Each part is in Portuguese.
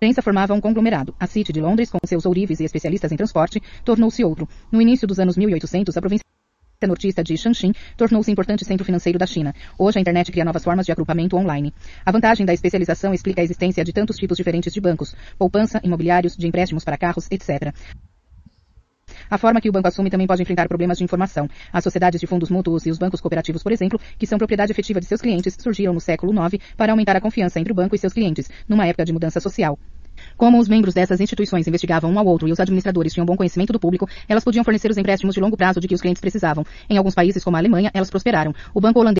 imprensa formava um conglomerado. A City de Londres, com seus ourives e especialistas em transporte, tornou-se outro. No início dos anos 1800, a província nortista de Shanxi tornou-se importante centro financeiro da China. Hoje a internet cria novas formas de agrupamento online. A vantagem da especialização explica a existência de tantos tipos diferentes de bancos, poupança, imobiliários, de empréstimos para carros, etc. A forma que o banco assume também pode enfrentar problemas de informação. As sociedades de fundos mútuos e os bancos cooperativos, por exemplo, que são propriedade efetiva de seus clientes, surgiram no século IX para aumentar a confiança entre o banco e seus clientes, numa época de mudança social. Como os membros dessas instituições investigavam um ao outro e os administradores tinham bom conhecimento do público, elas podiam fornecer os empréstimos de longo prazo de que os clientes precisavam. Em alguns países, como a Alemanha, elas prosperaram. O banco holandês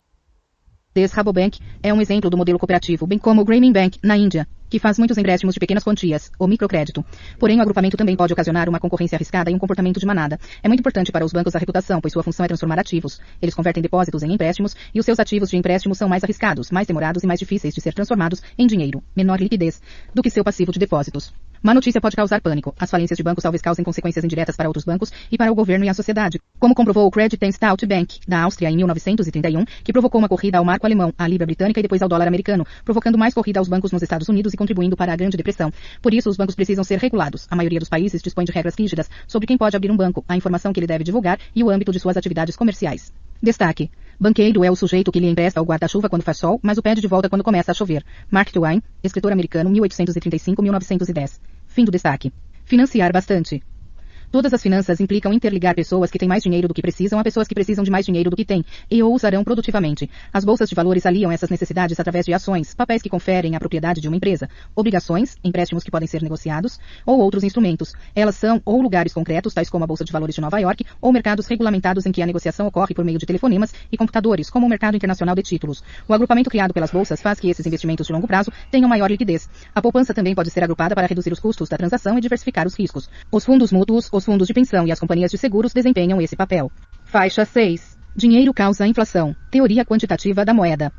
Rabobank é um exemplo do modelo cooperativo, bem como o Grameen Bank, na Índia, que faz muitos empréstimos de pequenas quantias, ou microcrédito. Porém, o agrupamento também pode ocasionar uma concorrência arriscada e um comportamento de manada. É muito importante para os bancos a reputação, pois sua função é transformar ativos. Eles convertem depósitos em empréstimos e os seus ativos de empréstimo são mais arriscados, mais demorados e mais difíceis de ser transformados em dinheiro, menor liquidez, do que seu passivo de depósitos. Má notícia pode causar pânico. As falências de bancos talvez causem consequências indiretas para outros bancos e para o governo e a sociedade, como comprovou o Credit and Stout Bank, da Áustria, em 1931, que provocou uma corrida ao marco alemão, à libra britânica e depois ao dólar americano, provocando mais corrida aos bancos nos Estados Unidos e contribuindo para a grande depressão. Por isso, os bancos precisam ser regulados. A maioria dos países dispõe de regras rígidas sobre quem pode abrir um banco, a informação que ele deve divulgar e o âmbito de suas atividades comerciais. Destaque. Banqueiro é o sujeito que lhe empresta o guarda-chuva quando faz sol, mas o pede de volta quando começa a chover. Mark Twain, escritor americano, 1835-1910. Fim do destaque. Financiar bastante. Todas as finanças implicam interligar pessoas que têm mais dinheiro do que precisam a pessoas que precisam de mais dinheiro do que têm e o usarão produtivamente. As bolsas de valores aliam essas necessidades através de ações, papéis que conferem a propriedade de uma empresa, obrigações, empréstimos que podem ser negociados, ou outros instrumentos. Elas são ou lugares concretos, tais como a Bolsa de Valores de Nova York, ou mercados regulamentados em que a negociação ocorre por meio de telefonemas e computadores, como o mercado internacional de títulos. O agrupamento criado pelas bolsas faz que esses investimentos de longo prazo tenham maior liquidez. A poupança também pode ser agrupada para reduzir os custos da transação e diversificar os riscos. Os fundos mútuos, os fundos de pensão e as companhias de seguros desempenham esse papel. Faixa 6. Dinheiro causa inflação. Teoria quantitativa da moeda.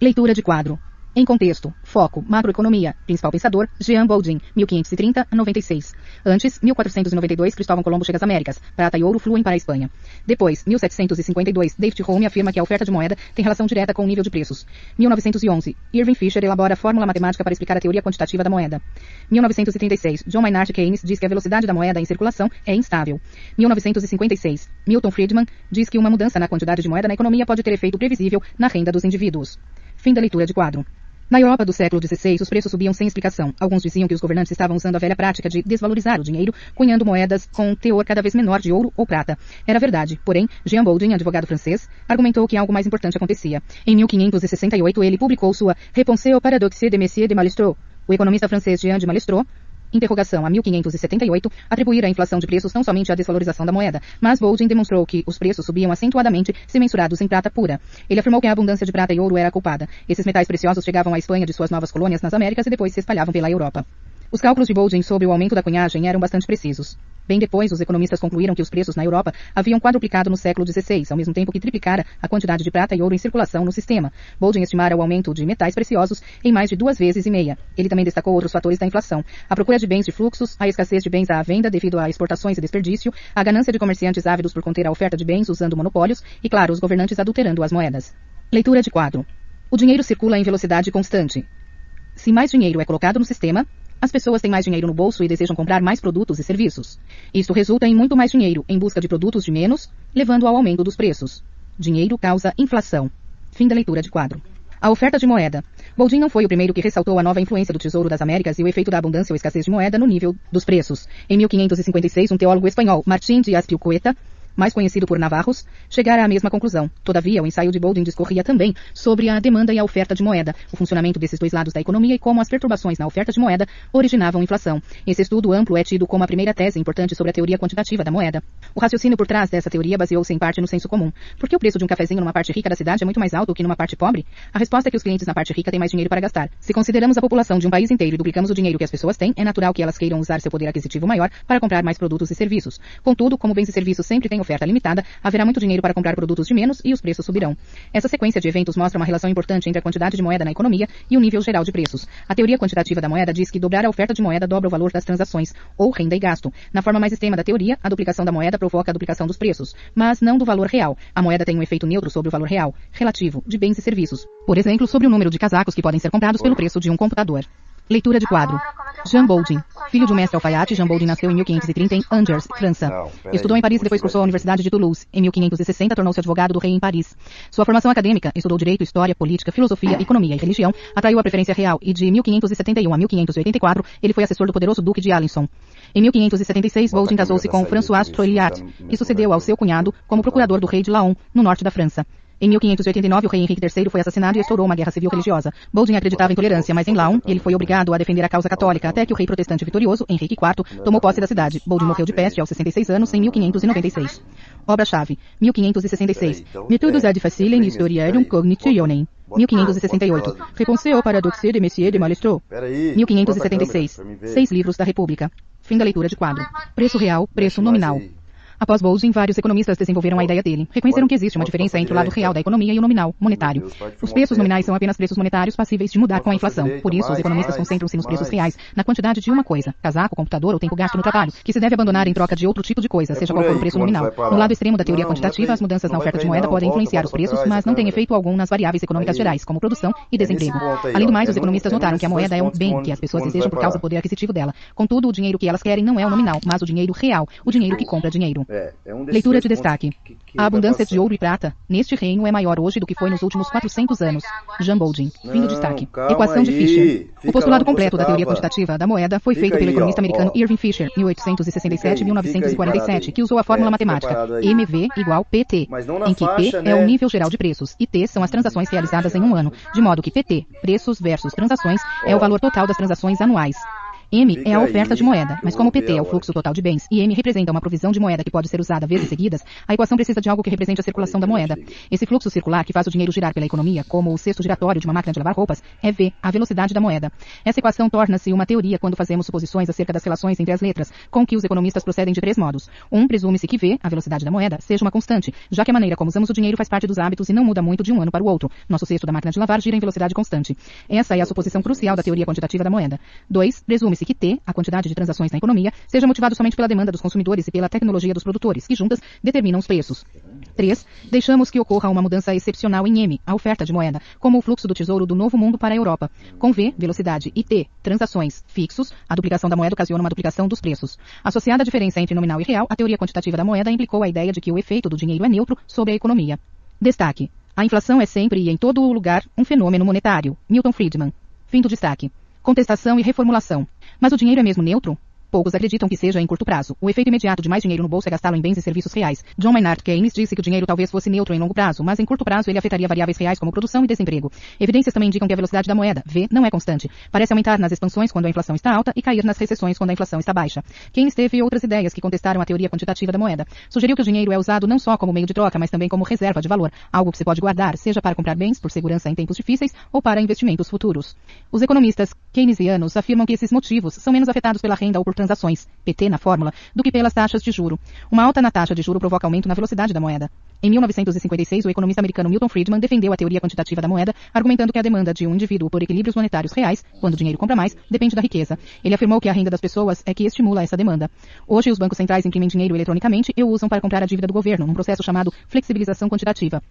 Leitura de quadro. Em contexto, foco, macroeconomia, principal pensador, Jean Baudin, 1530 a 96. Antes, 1492, Cristóvão Colombo chega às Américas, prata e ouro fluem para a Espanha. Depois, 1752, David Home afirma que a oferta de moeda tem relação direta com o nível de preços. 1911, Irving Fisher elabora a fórmula matemática para explicar a teoria quantitativa da moeda. 1936, John Maynard Keynes diz que a velocidade da moeda em circulação é instável. 1956, Milton Friedman diz que uma mudança na quantidade de moeda na economia pode ter efeito previsível na renda dos indivíduos. Fim da leitura de quadro. Na Europa do século XVI, os preços subiam sem explicação. Alguns diziam que os governantes estavam usando a velha prática de desvalorizar o dinheiro, cunhando moedas com teor cada vez menor de ouro ou prata. Era verdade. Porém, Jean Baudin, advogado francês, argumentou que algo mais importante acontecia. Em 1568, ele publicou sua Réponse au paradoxe de Messier de Malestroux. O economista francês Jean de Malestroux interrogação a 1578, atribuir a inflação de preços não somente à desvalorização da moeda, mas Boldin demonstrou que os preços subiam acentuadamente se mensurados em prata pura. Ele afirmou que a abundância de prata e ouro era culpada. Esses metais preciosos chegavam à Espanha de suas novas colônias nas Américas e depois se espalhavam pela Europa. Os cálculos de Boldin sobre o aumento da cunhagem eram bastante precisos. Bem depois, os economistas concluíram que os preços na Europa haviam quadruplicado no século XVI, ao mesmo tempo que triplicara a quantidade de prata e ouro em circulação no sistema. Boldin estimara o aumento de metais preciosos em mais de duas vezes e meia. Ele também destacou outros fatores da inflação. A procura de bens de fluxos, a escassez de bens à venda devido a exportações e desperdício, a ganância de comerciantes ávidos por conter a oferta de bens usando monopólios e, claro, os governantes adulterando as moedas. Leitura de quadro. O dinheiro circula em velocidade constante. Se mais dinheiro é colocado no sistema, as pessoas têm mais dinheiro no bolso e desejam comprar mais produtos e serviços. Isto resulta em muito mais dinheiro em busca de produtos de menos, levando ao aumento dos preços. Dinheiro causa inflação. Fim da leitura de quadro. A oferta de moeda. Boldin não foi o primeiro que ressaltou a nova influência do Tesouro das Américas e o efeito da abundância ou escassez de moeda no nível dos preços. Em 1556, um teólogo espanhol, Martín de Aspilcueta, mais conhecido por Navarros, chegara à mesma conclusão. Todavia, o ensaio de Boldin discorria também sobre a demanda e a oferta de moeda, o funcionamento desses dois lados da economia e como as perturbações na oferta de moeda originavam inflação. Esse estudo amplo é tido como a primeira tese importante sobre a teoria quantitativa da moeda. O raciocínio por trás dessa teoria baseou-se em parte no senso comum. Por que o preço de um cafezinho numa parte rica da cidade é muito mais alto que numa parte pobre? A resposta é que os clientes na parte rica têm mais dinheiro para gastar. Se consideramos a população de um país inteiro e duplicamos o dinheiro que as pessoas têm, é natural que elas queiram usar seu poder aquisitivo maior para comprar mais produtos e serviços. Contudo, como bens e serviços sempre têm oferta limitada, haverá muito dinheiro para comprar produtos de menos e os preços subirão. Essa sequência de eventos mostra uma relação importante entre a quantidade de moeda na economia e o nível geral de preços. A teoria quantitativa da moeda diz que dobrar a oferta de moeda dobra o valor das transações, ou renda e gasto. Na forma mais extrema da teoria, a duplicação da moeda provoca a duplicação dos preços, mas não do valor real. A moeda tem um efeito neutro sobre o valor real, relativo, de bens e serviços. Por exemplo, sobre o número de casacos que podem ser comprados pelo preço de um computador. Leitura de quadro. Jean Boldin. Filho de um mestre alfaiate, Jean Boldin nasceu em 1530 em Angers, França. Estudou em Paris e depois cursou a Universidade de Toulouse. Em 1560 tornou-se advogado do rei em Paris. Sua formação acadêmica, estudou direito, história, política, filosofia, economia e religião, atraiu a preferência real e de 1571 a 1584 ele foi assessor do poderoso duque de Alençon. Em 1576, Boldin casou-se com François Trolliat, que sucedeu ao seu cunhado como procurador do rei de Laon, no norte da França. Em 1589, o rei Henrique III foi assassinado e estourou uma guerra civil religiosa. Boldin acreditava em tolerância, mas em Laon, ele foi obrigado a defender a causa católica, até que o rei protestante vitorioso, Henrique IV, tomou posse da cidade. Boldin morreu de peste aos 66 anos em 1596. Obra-chave, 1566. Méthodes ad facilem historiarum cognitionem. 1568. Réponse au paradoxe de Messier de Malestroux. 1576. Seis livros da República. Fim da leitura de quadro. Preço real, preço nominal. Após Boldin, vários economistas desenvolveram a ideia dele. Reconheceram que existe uma diferença entre o lado real da economia e o nominal, monetário. Os preços nominais são apenas preços monetários passíveis de mudar com a inflação. Por isso, os economistas concentram-se nos preços reais, na quantidade de uma coisa, casaco, computador ou tempo gasto no trabalho, que se deve abandonar em troca de outro tipo de coisa, seja qual for o preço nominal. No lado extremo da teoria quantitativa, as mudanças na oferta de moeda podem influenciar os preços, mas não têm efeito algum nas variáveis econômicas gerais, como produção e desemprego. Além do mais, os economistas notaram que a moeda é um bem que as pessoas desejam por causa do poder aquisitivo dela. Contudo, o dinheiro que elas querem não é o nominal, mas o dinheiro real, o dinheiro que compra dinheiro. Leitura de destaque. A abundância de ouro e prata neste reino é maior hoje do que foi nos últimos 400 anos. Jean Boldin. Fim do destaque. Equação de Fischer. O postulado completo da teoria quantitativa da moeda foi feito pelo economista americano Irving Fisher, 1867-1947, que usou a fórmula matemática MV igual PT, em que P é o nível geral de preços e T são as transações realizadas em um ano, de modo que PT, preços versus transações, é o valor total das transações anuais. M é a oferta de moeda, mas como PT é o fluxo total de bens e M representa uma provisão de moeda que pode ser usada vezes seguidas, a equação precisa de algo que represente a circulação da moeda. Esse fluxo circular que faz o dinheiro girar pela economia, como o cesto giratório de uma máquina de lavar roupas, é V, a velocidade da moeda. Essa equação torna-se uma teoria quando fazemos suposições acerca das relações entre as letras, com que os economistas procedem de três modos. Um, presume-se que V, a velocidade da moeda, seja uma constante, já que a maneira como usamos o dinheiro faz parte dos hábitos e não muda muito de um ano para o outro. Nosso cesto da máquina de lavar gira em velocidade constante. Essa é a suposição crucial da teoria quantitativa da moeda. Dois, presume-se que T, a quantidade de transações na economia seja motivado somente pela demanda dos consumidores e pela tecnologia dos produtores, que juntas determinam os preços. 3. Deixamos que ocorra uma mudança excepcional em M, a oferta de moeda, como o fluxo do tesouro do Novo Mundo para a Europa. Com V, velocidade, e T, transações, fixos, a duplicação da moeda ocasiona uma duplicação dos preços. Associada à diferença entre nominal e real, a teoria quantitativa da moeda implicou a ideia de que o efeito do dinheiro é neutro sobre a economia. Destaque. A inflação é sempre e em todo lugar um fenômeno monetário. Milton Friedman. Fim do destaque. Contestação e reformulação. Mas o dinheiro é mesmo neutro? Poucos acreditam que seja em curto prazo. O efeito imediato de mais dinheiro no bolso é gastá-lo em bens e serviços reais. John Maynard Keynes disse que o dinheiro talvez fosse neutro em longo prazo, mas em curto prazo ele afetaria variáveis reais como produção e desemprego. Evidências também indicam que a velocidade da moeda, V, não é constante. Parece aumentar nas expansões quando a inflação está alta e cair nas recessões quando a inflação está baixa. Keynes teve outras ideias que contestaram a teoria quantitativa da moeda. Sugeriu que o dinheiro é usado não só como meio de troca, mas também como reserva de valor, algo que se pode guardar, seja para comprar bens por segurança em tempos difíceis ou para investimentos futuros. Os economistas keynesianos afirmam que esses motivos são menos afetados pela renda ou por transações, PT na fórmula, do que pelas taxas de juro. Uma alta na taxa de juro provoca aumento na velocidade da moeda. Em 1956, o economista americano Milton Friedman defendeu a teoria quantitativa da moeda, argumentando que a demanda de um indivíduo por equilíbrios monetários reais, quando o dinheiro compra mais, depende da riqueza. Ele afirmou que a renda das pessoas é que estimula essa demanda. Hoje, os bancos centrais imprimem dinheiro eletronicamente e o usam para comprar a dívida do governo, num processo chamado flexibilização quantitativa.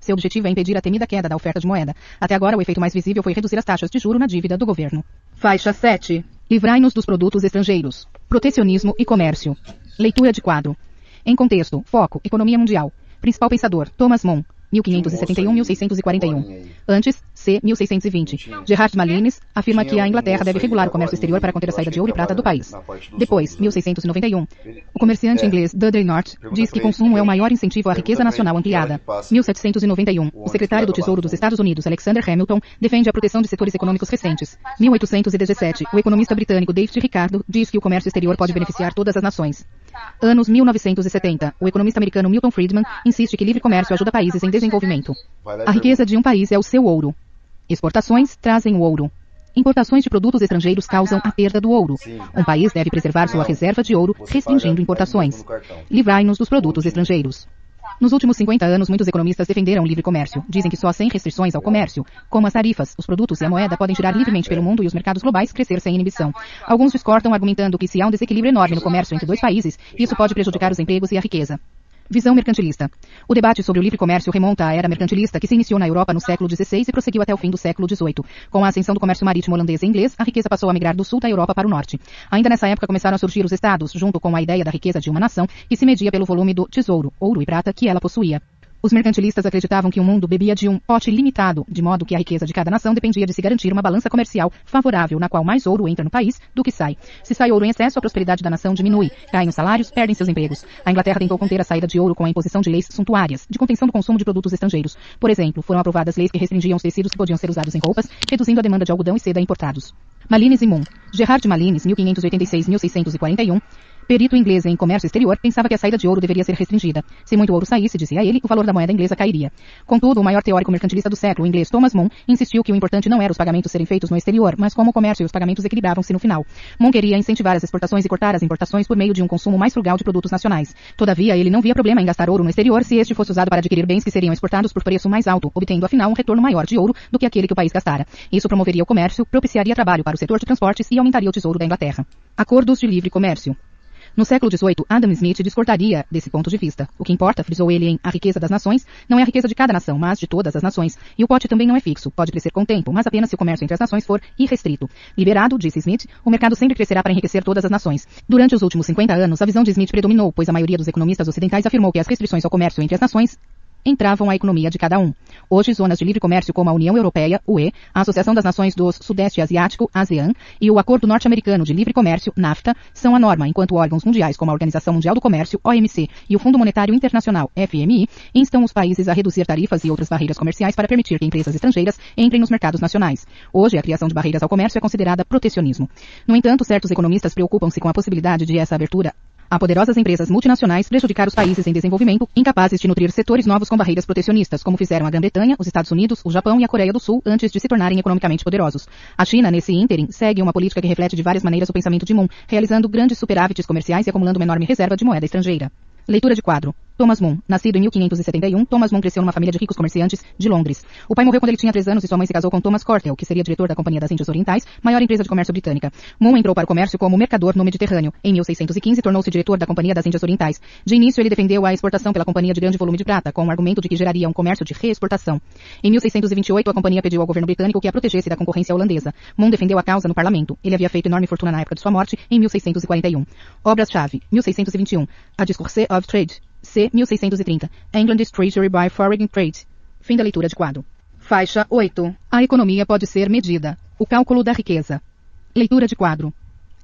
Seu objetivo é impedir a temida queda da oferta de moeda. Até agora, o efeito mais visível foi reduzir as taxas de juro na dívida do governo. Faixa 7. Livrai-nos dos produtos estrangeiros. Protecionismo e comércio. Leitura de quadro. Em contexto, foco, economia mundial. Principal pensador, Thomas Mann. 1571-1641. Antes, C. 1620. Gerard Malines afirma que a Inglaterra deve regular o comércio exterior para conter a saída de ouro e prata do país. Depois, 1691. O comerciante inglês Dudley North diz que consumo é o maior incentivo à riqueza nacional ampliada. 1791. O secretário do Tesouro dos Estados Unidos, Alexander Hamilton, defende a proteção de setores econômicos recentes. 1817. O economista britânico David Ricardo diz que o comércio exterior pode beneficiar todas as nações. Anos 1970. O economista americano Milton Friedman insiste que livre comércio ajuda países em desenvolvimento. A riqueza de um país é o seu ouro. Exportações trazem o ouro. Importações de produtos estrangeiros causam a perda do ouro. Um país deve preservar sua reserva de ouro, restringindo importações. Livrai-nos dos produtos estrangeiros. Nos últimos 50 anos, muitos economistas defenderam o livre comércio. Dizem que só sem restrições ao comércio, como as tarifas, os produtos e a moeda podem girar livremente pelo mundo e os mercados globais crescer sem inibição. Alguns discordam argumentando que se há um desequilíbrio enorme no comércio entre dois países, isso pode prejudicar os empregos e a riqueza. Visão mercantilista. O debate sobre o livre comércio remonta à era mercantilista que se iniciou na Europa no século XVI e prosseguiu até o fim do século XVIII. Com a ascensão do comércio marítimo holandês e inglês, a riqueza passou a migrar do sul da Europa para o norte. Ainda nessa época começaram a surgir os estados, junto com a ideia da riqueza de uma nação, que se media pelo volume do tesouro, ouro e prata, que ela possuía. Os mercantilistas acreditavam que o mundo bebia de um pote limitado, de modo que a riqueza de cada nação dependia de se garantir uma balança comercial favorável, na qual mais ouro entra no país do que sai. Se sai ouro em excesso, a prosperidade da nação diminui, caem os salários, perdem seus empregos. A Inglaterra tentou conter a saída de ouro com a imposição de leis suntuárias, de contenção do consumo de produtos estrangeiros. Por exemplo, foram aprovadas leis que restringiam os tecidos que podiam ser usados em roupas, reduzindo a demanda de algodão e seda importados. Malines e Moon. Gerard Malines, 1586-1641, Perito inglês em comércio exterior pensava que a saída de ouro deveria ser restringida. Se muito ouro saísse, dizia ele, o valor da moeda inglesa cairia. Contudo, o maior teórico mercantilista do século, o inglês Thomas Moon, insistiu que o importante não era os pagamentos serem feitos no exterior, mas como o comércio e os pagamentos equilibravam-se no final. Moon queria incentivar as exportações e cortar as importações por meio de um consumo mais frugal de produtos nacionais. Todavia, ele não via problema em gastar ouro no exterior se este fosse usado para adquirir bens que seriam exportados por preço mais alto, obtendo afinal um retorno maior de ouro do que aquele que o país gastara. Isso promoveria o comércio, propiciaria trabalho para o setor de transportes e aumentaria o tesouro da Inglaterra. Acordos de livre comércio. No século XVIII, Adam Smith discordaria desse ponto de vista. O que importa, frisou ele em A Riqueza das Nações, não é a riqueza de cada nação, mas de todas as nações. E o pote também não é fixo, pode crescer com o tempo, mas apenas se o comércio entre as nações for irrestrito. Liberado, disse Smith, o mercado sempre crescerá para enriquecer todas as nações. Durante os últimos 50 anos, a visão de Smith predominou, pois a maioria dos economistas ocidentais afirmou que as restrições ao comércio entre as nações entravam a economia de cada um. Hoje, zonas de livre comércio como a União Europeia, UE, a Associação das Nações do Sudeste Asiático, ASEAN, e o Acordo Norte-Americano de Livre Comércio, NAFTA, são a norma, enquanto órgãos mundiais como a Organização Mundial do Comércio, OMC, e o Fundo Monetário Internacional, FMI, instam os países a reduzir tarifas e outras barreiras comerciais para permitir que empresas estrangeiras entrem nos mercados nacionais. Hoje, a criação de barreiras ao comércio é considerada protecionismo. No entanto, certos economistas preocupam-se com a possibilidade de essa abertura a poderosas empresas multinacionais prejudicar os países em desenvolvimento, incapazes de nutrir setores novos com barreiras protecionistas, como fizeram a Grã-Bretanha, os Estados Unidos, o Japão e a Coreia do Sul antes de se tornarem economicamente poderosos. A China, nesse ínterim, segue uma política que reflete de várias maneiras o pensamento de Moon, realizando grandes superávites comerciais e acumulando uma enorme reserva de moeda estrangeira. Leitura de quadro. Thomas Moon, nascido em 1571, Thomas Moon cresceu numa família de ricos comerciantes de Londres. O pai morreu quando ele tinha três anos e sua mãe se casou com Thomas Cortel, que seria diretor da Companhia das Índias Orientais, maior empresa de comércio britânica. Moon entrou para o comércio como mercador no Mediterrâneo. Em 1615 tornou-se diretor da Companhia das Índias Orientais. De início ele defendeu a exportação pela companhia de grande volume de prata, com o argumento de que geraria um comércio de reexportação. Em 1628 a companhia pediu ao governo britânico que a protegesse da concorrência holandesa. Moon defendeu a causa no parlamento. Ele havia feito enorme fortuna na época de sua morte, em 1641. Obras-chave. 1621. A Discourse of Trade. C. 1630. England's Treasury by Foreign Trade. Fim da leitura de quadro. Faixa 8. A economia pode ser medida. O cálculo da riqueza. Leitura de quadro.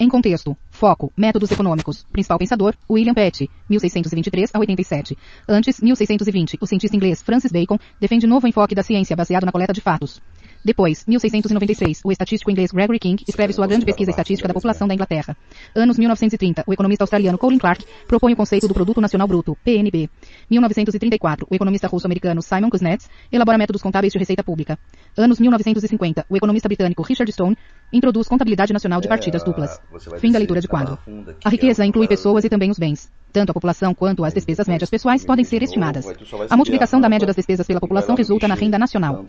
Em contexto. Foco. Métodos econômicos. Principal pensador. William Petty. 1623 a 87. Antes, 1620. O cientista inglês Francis Bacon defende novo enfoque da ciência baseado na coleta de fatos. Depois, 1696, o estatístico inglês Gregory King escreve sua grande pesquisa estatística da população da Inglaterra. Anos 1930, o economista australiano Colin Clark propõe o conceito do Produto Nacional Bruto, PNB. 1934, o economista russo-americano Simon Kuznets elabora métodos contábeis de receita pública. Anos 1950, o economista britânico Richard Stone introduz contabilidade nacional de partidas duplas. Fim da leitura de quadro. A riqueza inclui pessoas e também os bens. Tanto a população quanto as despesas médias pessoais podem ser estimadas. A multiplicação da média das despesas pela população resulta na renda nacional.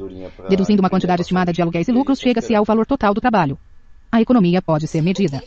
Deduzindo uma quantidade estimada de aluguéis e lucros, chega-se ao valor total do trabalho. A economia pode ser medida.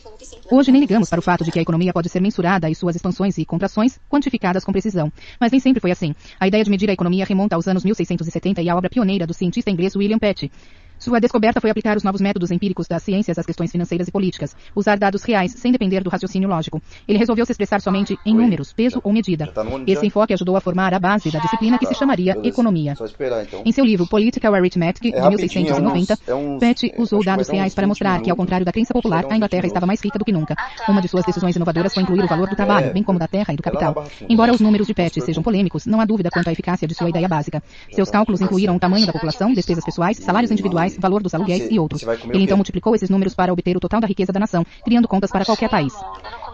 Hoje nem ligamos para o fato de que a economia pode ser mensurada e suas expansões e contrações quantificadas com precisão. Mas nem sempre foi assim. A ideia de medir a economia remonta aos anos 1670 e à obra pioneira do cientista inglês William Petty. Sua descoberta foi aplicar os novos métodos empíricos das ciências às questões financeiras e políticas, usar dados reais sem depender do raciocínio lógico. Ele resolveu se expressar somente em números, peso ou medida. Tá Esse enfoque ajudou a formar a base da disciplina que se chamaria economia. Então. Em seu livro Political Arithmetic, de 1690, é Petty usou dados reais para mostrar que, ao contrário da crença popular, a Inglaterra estava mais rica do que nunca. Uma de suas decisões inovadoras foi incluir o valor do trabalho, bem como da terra e do capital. Embora os números de Petty sejam polêmicos, não há dúvida quanto à eficácia de sua ideia básica. Seus cálculos incluíram o tamanho da população, despesas pessoais, salários individuais, valor dos aluguéis e outros. Ele então multiplicou esses números para obter o total da riqueza da nação, criando contas para qualquer país.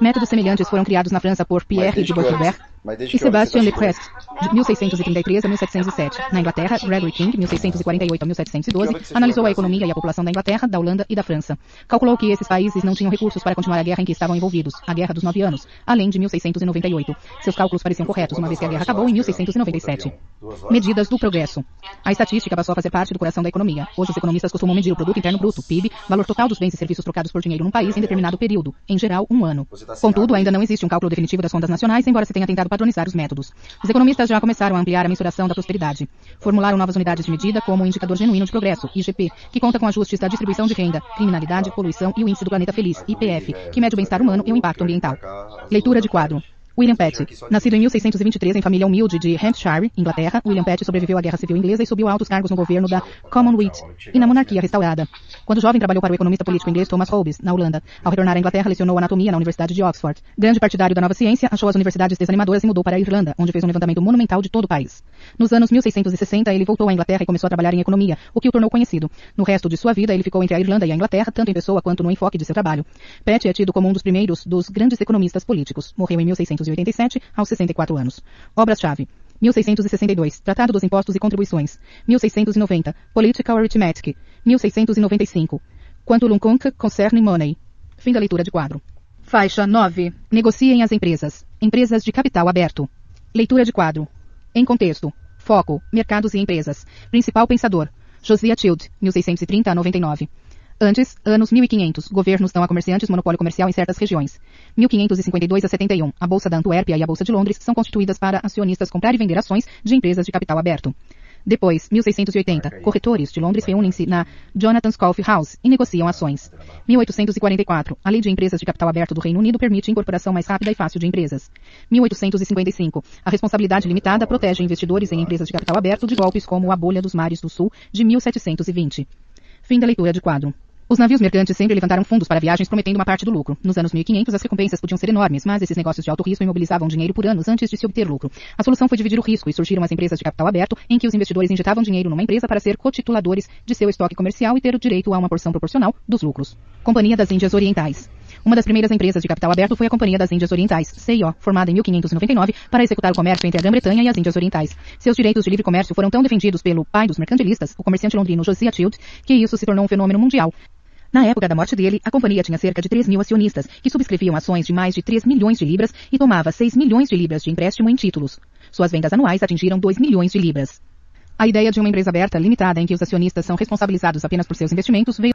Métodos semelhantes foram criados na França por Pierre de Boisvert e Sebastian Leprest, de 1633 a 1707. Na Inglaterra, Gregory King, 1648 a 1712, analisou a economia e a população da Inglaterra, da Holanda e da França. Calculou que esses países não tinham recursos para continuar a guerra em que estavam envolvidos, a Guerra dos Nove Anos, além de 1698. Seus cálculos pareciam corretos, uma vez que a guerra acabou em 1697. Medidas do progresso. A estatística passou a fazer parte do coração da economia. Hoje os economistas costumam medir o produto interno bruto, PIB, valor total dos bens e serviços trocados por dinheiro num país em determinado período, em geral, um ano. Contudo, ainda não existe um cálculo definitivo das contas nacionais, embora se tenha tentado padronizar os métodos. Os economistas já começaram a ampliar a mensuração da prosperidade. Formularam novas unidades de medida como o Indicador Genuíno de Progresso, IGP, que conta com ajustes da distribuição de renda, criminalidade, poluição e o Índice do Planeta Feliz, IPF, que mede o bem-estar humano e o impacto ambiental. Leitura de quadro. William Petty. Nascido em 1623 em família humilde de Hampshire, Inglaterra, William Petty sobreviveu à Guerra Civil Inglesa e subiu altos cargos no governo da Commonwealth e na monarquia restaurada. Quando jovem, trabalhou para o economista político inglês Thomas Hobbes, na Holanda. Ao retornar à Inglaterra, lecionou anatomia na Universidade de Oxford. Grande partidário da nova ciência, achou as universidades desanimadoras e mudou para a Irlanda, onde fez um levantamento monumental de todo o país. Nos anos 1660, ele voltou à Inglaterra e começou a trabalhar em economia, o que o tornou conhecido. No resto de sua vida, ele ficou entre a Irlanda e a Inglaterra, tanto em pessoa quanto no enfoque de seu trabalho. Petty é tido como um dos primeiros dos grandes economistas políticos. Morreu em 1687, aos 64 anos. Obras-chave. 1662, Tratado dos Impostos e Contribuições. 1690, Political Arithmetic. 1695, Quanto Lunconca Concerne Money. Fim da leitura de quadro. Faixa 9. Negociem as empresas. Empresas de capital aberto. Leitura de quadro. Em contexto. Foco. Mercados e empresas. Principal pensador. Josiah Child, 1630 a 99. Antes, anos 1500, governos dão a comerciantes monopólio comercial em certas regiões. 1552 a 71, a Bolsa da Antuérpia e a Bolsa de Londres são constituídas para acionistas comprar e vender ações de empresas de capital aberto. Depois, 1680, corretores de Londres reúnem-se na Jonathan's Coffee House e negociam ações. 1844, a Lei de Empresas de Capital Aberto do Reino Unido permite incorporação mais rápida e fácil de empresas. 1855, a responsabilidade limitada protege investidores em empresas de capital aberto de golpes como a bolha dos mares do Sul de 1720. Fim da leitura de quadro. Os navios mercantes sempre levantaram fundos para viagens prometendo uma parte do lucro. Nos anos 1500 as recompensas podiam ser enormes, mas esses negócios de alto risco imobilizavam dinheiro por anos antes de se obter lucro. A solução foi dividir o risco e surgiram as empresas de capital aberto, em que os investidores injetavam dinheiro numa empresa para ser cotituladores de seu estoque comercial e ter o direito a uma porção proporcional dos lucros. Companhia das Índias Orientais. Uma das primeiras empresas de capital aberto foi a Companhia das Índias Orientais, CIO, formada em 1599 para executar o comércio entre a Grã-Bretanha e as Índias Orientais. Seus direitos de livre comércio foram tão defendidos pelo pai dos mercantilistas, o comerciante londrino Josiah Child, que isso se tornou um fenômeno mundial. Na época da morte dele, a companhia tinha cerca de 3 mil acionistas, que subscreviam ações de mais de 3 milhões de libras e tomava 6 milhões de libras de empréstimo em títulos. Suas vendas anuais atingiram 2 milhões de libras. A ideia de uma empresa aberta, limitada, em que os acionistas são responsabilizados apenas por seus investimentos, veio